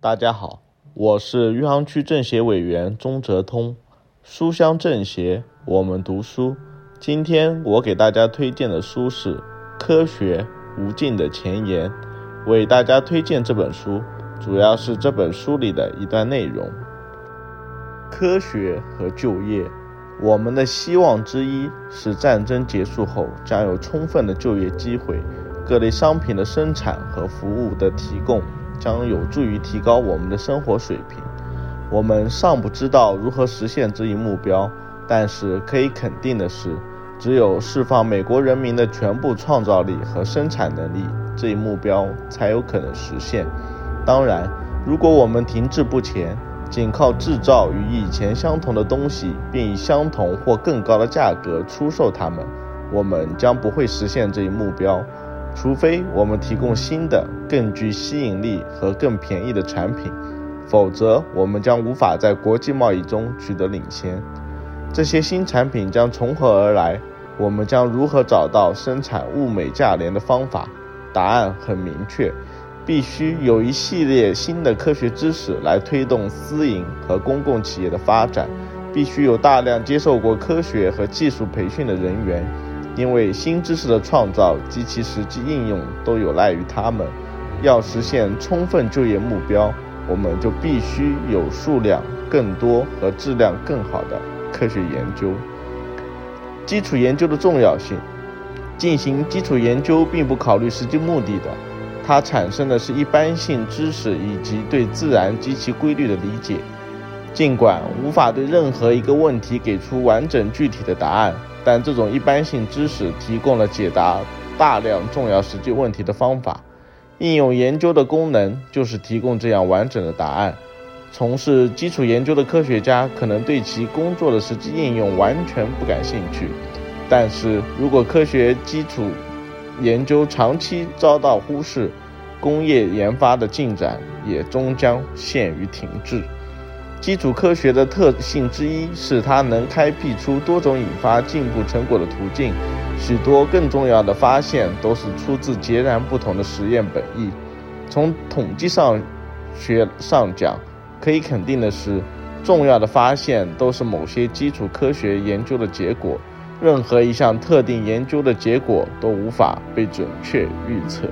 大家好，我是余杭区政协委员钟泽通。书香政协，我们读书。今天我给大家推荐的书是《科学无尽的前沿》。为大家推荐这本书，主要是这本书里的一段内容：科学和就业。我们的希望之一是战争结束后将有充分的就业机会，各类商品的生产和服务的提供。将有助于提高我们的生活水平。我们尚不知道如何实现这一目标，但是可以肯定的是，只有释放美国人民的全部创造力和生产能力，这一目标才有可能实现。当然，如果我们停滞不前，仅靠制造与以前相同的东西，并以相同或更高的价格出售它们，我们将不会实现这一目标。除非我们提供新的、更具吸引力和更便宜的产品，否则我们将无法在国际贸易中取得领先。这些新产品将从何而来？我们将如何找到生产物美价廉的方法？答案很明确：必须有一系列新的科学知识来推动私营和公共企业的发展，必须有大量接受过科学和技术培训的人员。因为新知识的创造及其实际应用都有赖于他们。要实现充分就业目标，我们就必须有数量更多和质量更好的科学研究。基础研究的重要性。进行基础研究并不考虑实际目的的，它产生的是一般性知识以及对自然及其规律的理解。尽管无法对任何一个问题给出完整具体的答案。但这种一般性知识提供了解答大量重要实际问题的方法。应用研究的功能就是提供这样完整的答案。从事基础研究的科学家可能对其工作的实际应用完全不感兴趣，但是如果科学基础研究长期遭到忽视，工业研发的进展也终将陷于停滞。基础科学的特性之一是它能开辟出多种引发进步成果的途径，许多更重要的发现都是出自截然不同的实验本意。从统计上学上讲，可以肯定的是，重要的发现都是某些基础科学研究的结果。任何一项特定研究的结果都无法被准确预测。